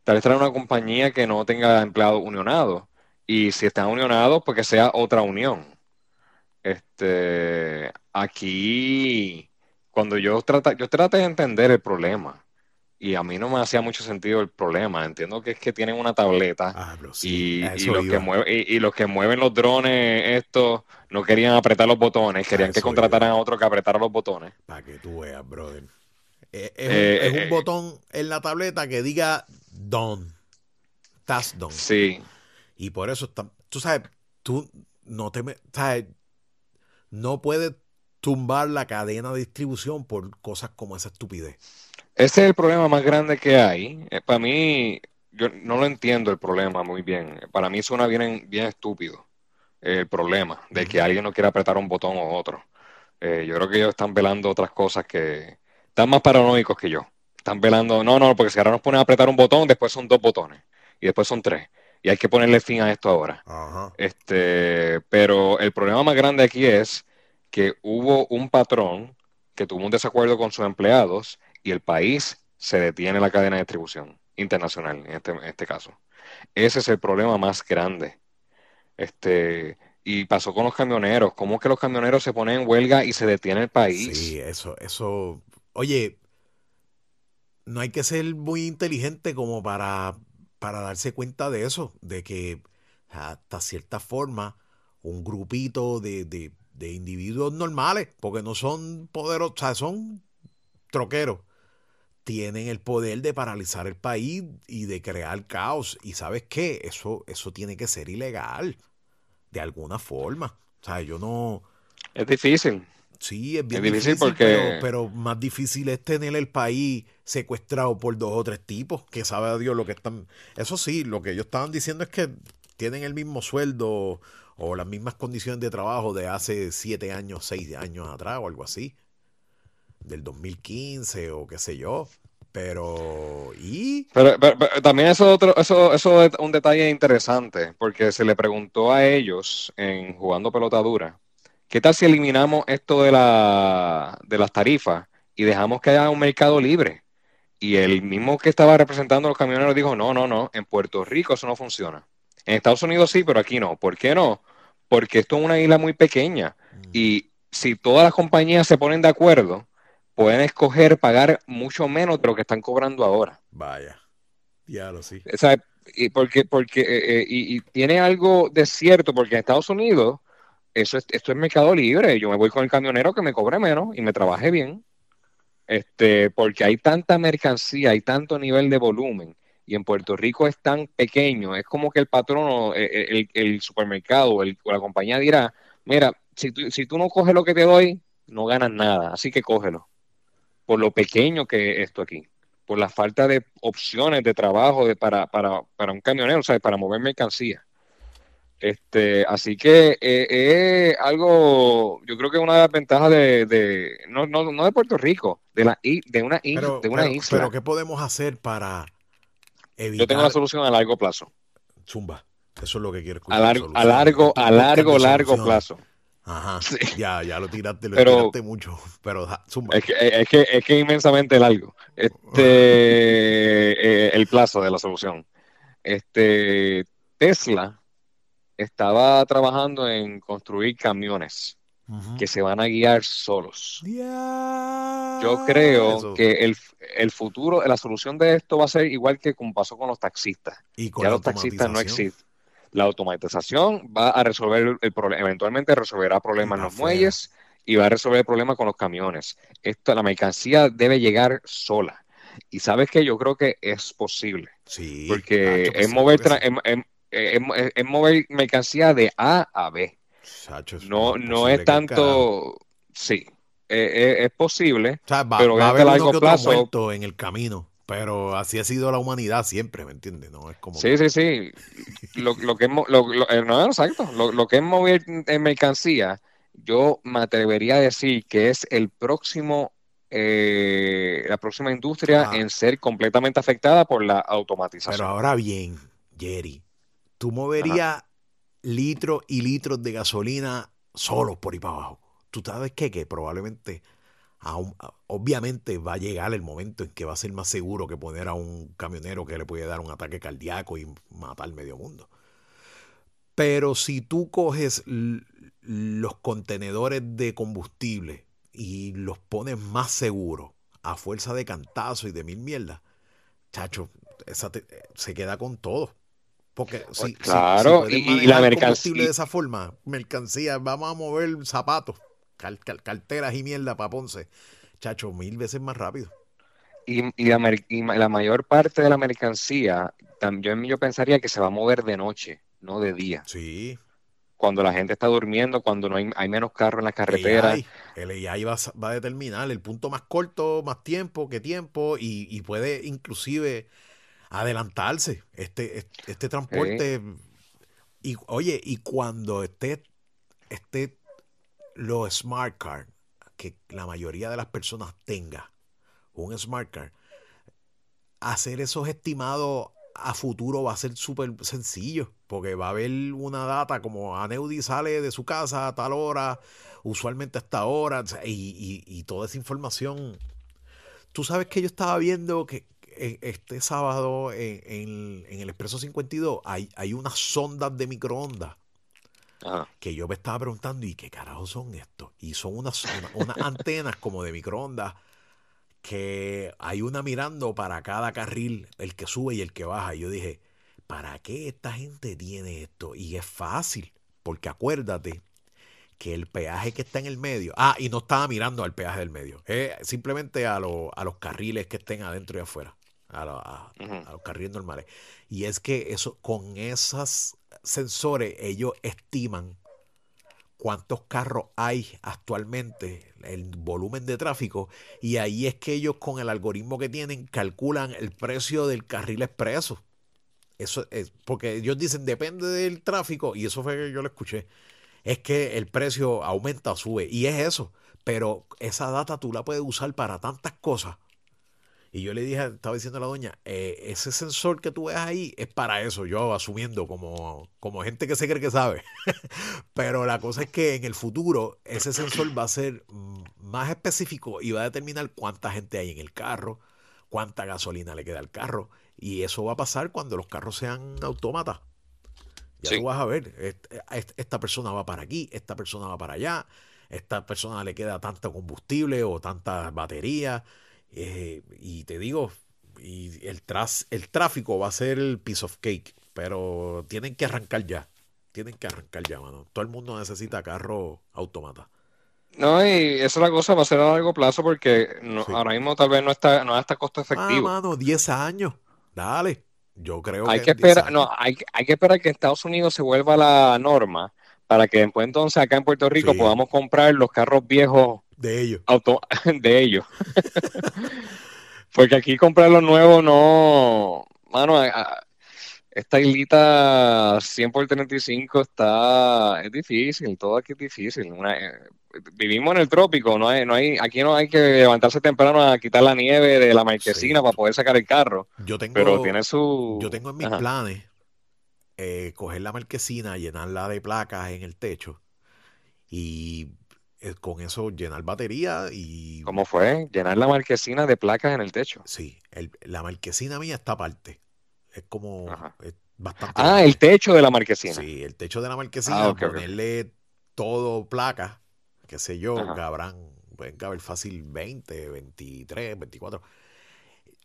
tal vez traer una compañía que no tenga empleados unionados, y si están unionados, pues que sea otra unión. Este, aquí, cuando yo trata, yo traté de entender el problema, y a mí no me hacía mucho sentido el problema. Entiendo que es que tienen una tableta Ah, sí, y, los que mueven, y, y los que mueven los drones, estos, no querían apretar los botones, querían que contrataran iba. a otro que apretara los botones. Para que tú veas, brother. Eh, Es, Eh, un, es un eh, botón en la tableta que diga done. Task done. Sí, Y por eso tú sabes, tú no te sabes, no puedes tumbar la cadena de distribución por cosas como esa estupidez. Ese es el problema más grande que hay. Eh, para mí, yo no lo entiendo el problema muy bien. Para mí suena bien, bien estúpido eh, el problema de que alguien no quiera apretar un botón o otro. Eh, yo creo que ellos están velando otras cosas que están más paranoicos que yo. Están velando, no, no, porque si ahora nos ponen a apretar un botón, después son dos botones y después son tres. Y hay que ponerle fin a esto ahora. Ajá. Este, pero el problema más grande aquí es que hubo un patrón que tuvo un desacuerdo con sus empleados y el país se detiene la cadena de distribución internacional en este, en este caso. Ese es el problema más grande. Este, y pasó con los camioneros. ¿Cómo que los camioneros se ponen en huelga y se detiene el país? Sí, eso, eso. Oye, no hay que ser muy inteligente como para, para darse cuenta de eso, de que hasta cierta forma un grupito de, de, de individuos normales, porque no son poderosos, o sea, son troqueros, tienen el poder de paralizar el país y de crear caos. Y sabes qué, eso, eso tiene que ser ilegal, de alguna forma. O sea, yo no... Es difícil. Sí, es bien Es difícil difícil, porque- pero, pero más difícil es tener el país secuestrado por dos o tres tipos que sabe a Dios lo que están. Eso sí, lo que ellos estaban diciendo es que tienen el mismo sueldo o las mismas condiciones de trabajo de hace siete años, seis años atrás o algo así, del 2015 o qué sé yo. Pero, ¿y? Pero, pero- pero también eso, otro, eso, eso es un detalle interesante, porque se le preguntó a ellos en jugando pelota dura, ¿qué tal si eliminamos esto de la, de las tarifas y dejamos que haya un mercado libre? Y el mismo que estaba representando a los camioneros dijo, no, no, no, en Puerto Rico eso no funciona. En Estados Unidos sí, pero aquí no. ¿Por qué no? Porque esto es una isla muy pequeña y si todas las compañías se ponen de acuerdo, pueden escoger pagar mucho menos de lo que están cobrando ahora. Vaya, ya lo sí. O sea, y porque, porque eh, eh, y, y tiene algo de cierto, porque en Estados Unidos eso es, esto es mercado libre. Yo me voy con el camionero que me cobre menos y me trabaje bien. Este, porque hay tanta mercancía, hay tanto nivel de volumen, y en Puerto Rico es tan pequeño, es como que el patrono, eh, el, el supermercado el- o la compañía dirá, mira, si tú, si tú no coges lo que te doy, no ganas nada, así que cógelo. Por lo pequeño que es esto aquí por la falta de opciones de trabajo de, para, para, para un camionero, o sea, para mover mercancía. Este, así que eh, es algo, yo creo que una de las ventajas de, de no, no, no, de Puerto Rico, de, la, de una, pero, de una pero, isla. Pero, ¿qué podemos hacer para evitar? Yo tengo la solución a largo plazo. Zumba, eso es lo que quiero escuchar. A largo, a largo, a largo, largo plazo. Ajá, sí. ya, ya lo tiraste, lo pero, tiraste mucho, pero zumba. Es que, es que, es que inmensamente largo. Este, eh, el plazo de la solución. Este, Tesla estaba trabajando en construir camiones uh -huh. que se van a guiar solos. Yeah. Yo creo Eso. que el, el, futuro, la solución de esto va a ser igual que como pasó con los taxistas. ¿Y con ya los taxistas no existen. La automatización va a resolver el problema, eventualmente resolverá problemas en los muelles y va a resolver el problema con los camiones. Esto, la mercancía debe llegar sola. Y sabes que yo creo que es posible. Sí. Porque es mover, es, mover mercancía de A a B. Chacho, es no, no es tanto. Sí, es, es, posible. O sea, va, pero va a haber a largo uno que plazo. en el camino. Pero así ha sido la humanidad siempre, ¿me entiendes? No es como. Sí, sí, sí. Lo, lo que es, lo, lo, eh, no, exacto. Lo, lo, que es mover en mercancía, yo me atrevería a decir que es el próximo. Eh, la próxima industria Ah. en ser completamente afectada por la automatización. Pero ahora bien, Jerry, tú moverías litros y litros de gasolina solos por ahí para abajo. Tú sabes qué? que probablemente, obviamente va a llegar el momento en que va a ser más seguro que poner a un camionero que le puede dar un ataque cardíaco y matar medio mundo. Pero si tú coges los contenedores de combustible y los pones más seguros a fuerza de cantazo y de mil mierdas, chacho, esa te, se queda con todo. Porque si, claro, si, si y, y, la mercancía de esa forma, mercancía, vamos a mover zapatos, cal, cal, carteras y mierda para Ponce, chacho, mil veces más rápido. Y, y, la, y, la, mayor parte de la mercancía, también yo pensaría que se va a mover de noche, no de día. Sí. Cuando la gente está durmiendo, cuando no hay, hay menos carros en la carretera. AI, el AI va, va, a determinar el punto más corto, más tiempo, qué tiempo, y, y puede inclusive adelantarse este, este transporte. Sí. Y oye, y cuando esté, esté los smart card, que la mayoría de las personas tenga un smart card, hacer esos estimados a futuro va a ser súper sencillo, porque va a haber una data como Aneudi sale de su casa a tal hora, usualmente hasta ahora, y, y, toda esa información. Tú sabes que yo estaba viendo que, este sábado en, en, en, el Expreso 52 hay, hay unas sondas de microondas Ajá. que yo me estaba preguntando, ¿y qué carajo son estos? Y son unas, una, unas antenas como de microondas que hay una mirando para cada carril, el que sube y el que baja. Y yo dije, ¿para qué esta gente tiene esto? Y es fácil, porque acuérdate que el peaje que está en el medio, ah, y no estaba mirando al peaje del medio, eh, simplemente a, lo, a los carriles que estén adentro y afuera a, a, uh -huh. a, los carriles normales. Y es que eso, con esos sensores, ellos estiman cuántos carros hay actualmente, el volumen de tráfico, y ahí es que ellos con el algoritmo que tienen calculan el precio del carril expreso. Eso es, porque ellos dicen depende del tráfico, y eso fue que yo lo escuché, es que el precio aumenta sube, y es eso, pero esa data tú la puedes usar para tantas cosas y yo le dije, estaba diciendo a la doña, eh, ese sensor que tú ves ahí es para eso, yo asumiendo como, como gente que se cree que sabe. Pero la cosa es que en el futuro ese sensor va a ser más específico y va a determinar cuánta gente hay en el carro, cuánta gasolina le queda al carro. Y eso va a pasar cuando los carros sean autómatas. Ya sí. tú vas a ver, esta persona va para aquí, esta persona va para allá, esta persona le queda tanto combustible o tanta batería. Eh, y te digo, y el, tras, el tráfico va a ser el piece of cake, pero tienen que arrancar ya. Tienen que arrancar ya, mano. Todo el mundo necesita carro automata. No, y esa es la cosa, va a ser a largo plazo porque no, sí. ahora mismo tal vez no está, no está costo efectivo. Ah, mano, 10 años. Dale. Yo creo hay que. que esperar, no, hay, hay que esperar que Estados Unidos se vuelva la norma para que después entonces acá en Puerto Rico sí. podamos comprar los carros viejos de ellos. Auto, de ellos. Porque aquí comprar los nuevos no. Mano, esta islita 100 por 35 está, es difícil, todo aquí es difícil. Una- eh, vivimos en el trópico, no hay, no hay, aquí no hay que levantarse temprano a quitar la nieve de la marquesina Sí. para poder sacar el carro, Yo tengo, pero tiene su... yo tengo en mis Ajá. planes eh, coger la marquesina, llenarla de placas en el techo y con eso llenar batería y ¿Cómo fue? Llenar la marquesina de placas en el techo. sí, el- la marquesina mía está aparte. Es como es bastante Ah, grande. el techo de la marquesina. Sí, el techo de la marquesina, Ah, ponerle todo placas, qué sé yo, Ajá. cabrán, pueden caber fácil 20, 23, 24,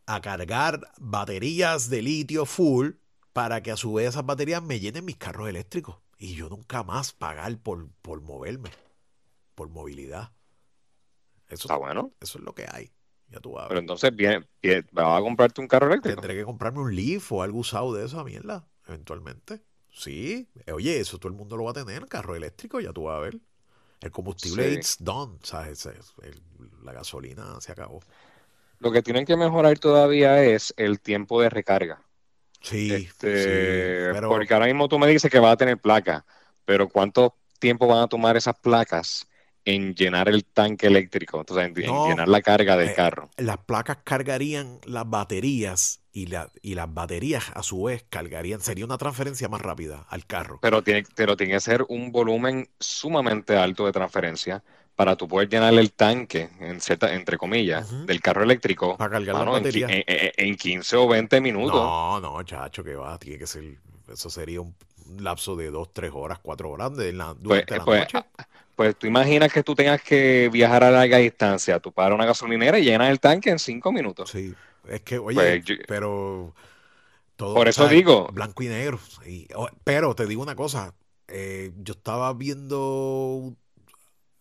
a cargar baterías de litio full para que a su vez esas baterías me llenen mis carros eléctricos y yo nunca más pagar por, por moverme, por movilidad. Eso, Está bueno. eso es lo que hay. Ya tú vas a Pero entonces bien, bien, vas a comprarte un carro eléctrico. Tendré que comprarme un Leaf o algo usado de esa mierda, eventualmente. Sí, eh, oye, eso todo el mundo lo va a tener, carro eléctrico, ya tú vas a ver. El combustible Sí. it's done, ¿sabes? El- la gasolina se acabó. Lo que tienen que mejorar todavía es el tiempo de recarga. Sí, Este, sí, pero porque ahora mismo tú me dices que vas a tener placa, pero ¿cuánto tiempo van a tomar esas placas en llenar el tanque eléctrico? Entonces, en, en llenar la carga del eh, carro. las placas cargarían las baterías y, la- y las baterías a su vez cargarían, sería una transferencia más rápida al carro. Pero tiene, pero tiene que ser un volumen sumamente alto de transferencia para tú poder llenar el tanque, en cierta, entre comillas, del carro eléctrico, Para cargar mano, en- en 15 o 20 minutos. No, no, chacho, que va, tiene que ser, eso sería un lapso de dos, tres horas, cuatro horas de la, Pues, durante la pues, noche. Pues tú imaginas que tú tengas que viajar a larga distancia, tú paras una gasolinera y llenas el tanque en cinco minutos. Sí, es que, oye, Pues yo- pero todo, Por eso digo. Blanco y negro. y- pero te digo una cosa, eh, yo estaba viendo,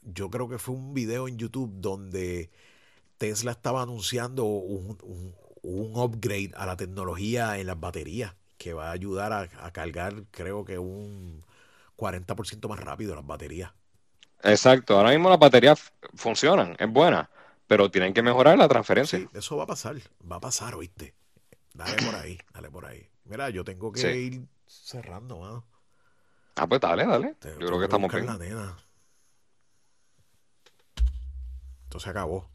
yo creo que fue un video en YouTube donde Tesla estaba anunciando un, un- un upgrade a la tecnología en las baterías que va a ayudar a, a cargar, creo que un 40% más rápido las baterías. Exacto, ahora mismo las baterías funcionan, es buena, pero tienen que mejorar la transferencia. Sí, eso va a pasar, va a pasar, oíste. Dale por ahí, dale por ahí. Mira, yo tengo que Sí. ir cerrando, mano. Ah, pues dale, dale. Te- Yo creo que estamos bien. la nena. Esto se acabó.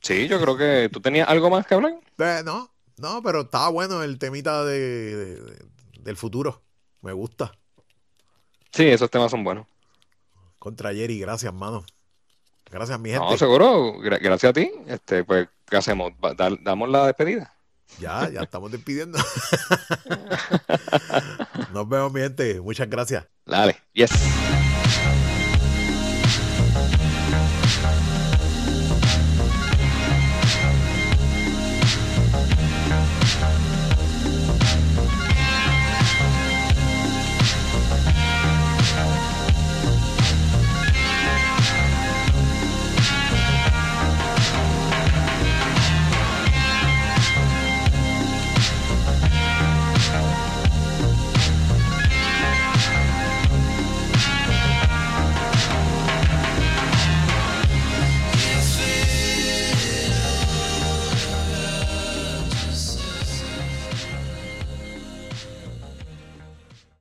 Sí, yo creo que tú tenías algo más que hablar. Eh, no, no, pero estaba bueno el temita de, de- de- del futuro. Me gusta. Sí, esos temas son buenos. Contra Jerry, gracias, mano. Gracias, mi No, gente. seguro, gra- gracias a ti. Este, pues, ¿qué hacemos? ¿Damos la despedida? Ya, ya estamos despidiendo. Nos vemos, mi gente. Muchas gracias. Dale, yes.